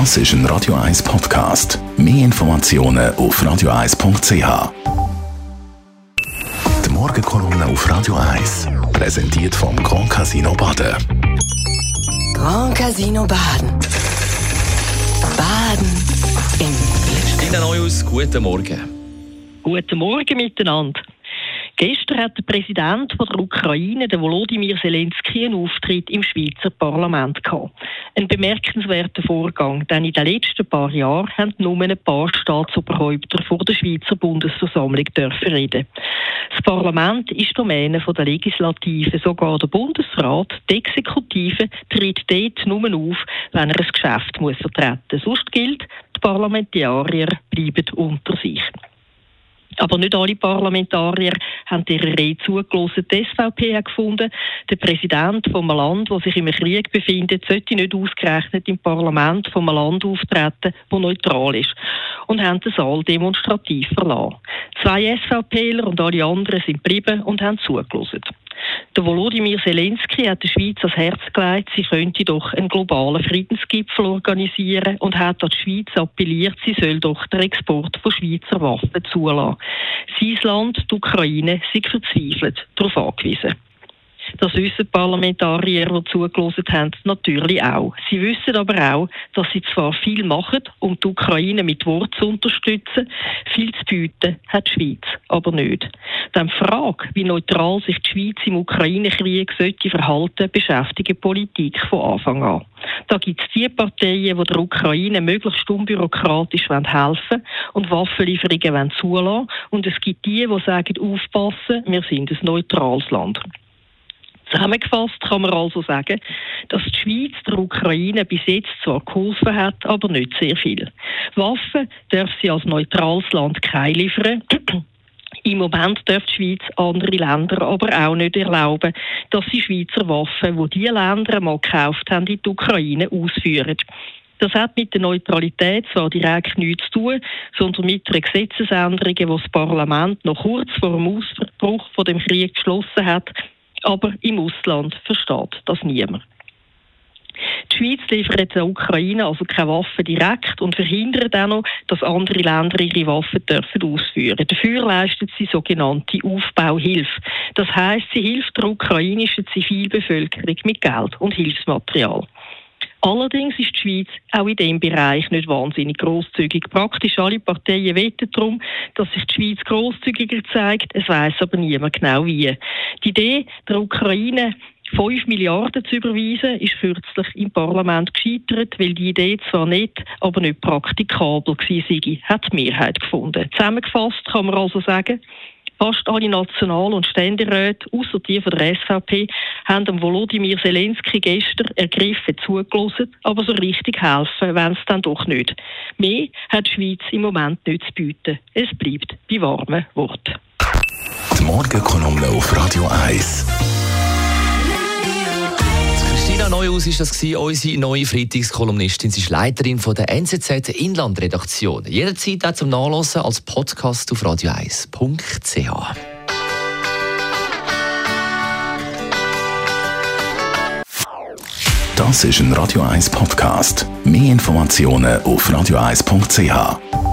Das ist ein Radio 1 Podcast. Mehr Informationen auf radio1.ch. Die Morgenkolumne auf Radio 1 präsentiert vom Grand Casino Baden. Grand Casino Baden. Baden im Glück. Tina Neuhaus, guten Morgen. Guten Morgen miteinander. Gestern hat der Präsident von der Ukraine, der Volodymyr Zelensky, einen Auftritt im Schweizer Parlament gehabt. Ein bemerkenswerter Vorgang, denn in den letzten paar Jahren haben nur ein paar Staatsoberhäupter vor der Schweizer Bundesversammlung dürfen reden. Das Parlament ist Domäne von der Legislative, sogar der Bundesrat, die Exekutive, tritt dort nur auf, wenn er ein Geschäft muss vertreten muss. Sonst gilt, die Parlamentarier bleiben unter sich. Aber nicht alle Parlamentarier haben ihre Rede zugelassen. Die SVP hat gefunden, der Präsident von einem Land, das sich im Krieg befindet, sollte nicht ausgerechnet im Parlament von einem Land auftreten, das neutral ist. Und haben den Saal demonstrativ verlassen. Zwei SVPler und alle anderen sind geblieben und haben zugelassen. Der Volodymyr Zelensky hat der Schweiz ans Herz gelegt, sie könnte doch einen globalen Friedensgipfel organisieren und hat an die Schweiz appelliert, sie soll doch den Export von Schweizer Waffen zulassen. Sein Land, die Ukraine, sind verzweifelt darauf angewiesen. Das wissen Parlamentarier, die zugelassen haben, natürlich auch. Sie wissen aber auch, dass sie zwar viel machen, um die Ukraine mit Wort zu unterstützen, viel zu bieten hat die Schweiz aber nicht. Dann die Frage, wie neutral sich die Schweiz im Ukraine-Krieg sollte verhalten, beschäftigt die Politik von Anfang an. Da gibt es die Parteien, die der Ukraine möglichst unbürokratisch helfen wollen und Waffenlieferungen zulassen wollen. Und es gibt die, die sagen, aufpassen, wir sind ein neutrales Land. Zusammengefasst kann man also sagen, dass die Schweiz der Ukraine bis jetzt zwar geholfen hat, aber nicht sehr viel. Waffen darf sie als neutrales Land keine liefern. Im Moment darf die Schweiz andere Länder aber auch nicht erlauben, dass sie Schweizer Waffen, die diese Länder mal gekauft haben, in die Ukraine ausführen. Das hat mit der Neutralität zwar direkt nichts zu tun, sondern mit einer Gesetzesänderung, die das Parlament noch kurz vor dem Ausbruch von dem Krieg geschlossen hat, aber im Ausland versteht das niemand. Die Schweiz liefert der Ukraine also keine Waffen direkt und verhindert auch noch, dass andere Länder ihre Waffen dürfen ausführen. Dafür leistet sie sogenannte Aufbauhilfe. Das heißt, sie hilft der ukrainischen Zivilbevölkerung mit Geld und Hilfsmaterial. Allerdings ist die Schweiz auch in diesem Bereich nicht wahnsinnig großzügig. Praktisch alle Parteien weten darum, dass sich die Schweiz großzügiger zeigt. Es weiß aber niemand genau wie. Die Idee, der Ukraine 5 Milliarden zu überweisen, ist kürzlich im Parlament gescheitert, weil die Idee zwar nicht, aber nicht praktikabel war, hat die Mehrheit gefunden. Zusammengefasst kann man also sagen, Fast alle National- und Ständeräte, außer die von der SVP, haben dem Volodymyr Zelensky gestern ergriffen zugelassen, aber so richtig helfen wenn es dann doch nicht. Mehr hat die Schweiz im Moment nicht zu bieten. Es bleibt bei warmen Worten. Die Morgenkolumne auf Radio 1. Christina Neuhaus ist das gewesen, unsere neue Freitagskolumnistin. Sie ist Leiterin von der NZZ Inlandredaktion. Jederzeit auch zum Nachlesen als Podcast auf radio1.ch. Das ist ein Radio 1 Podcast. Mehr Informationen auf radio1.ch.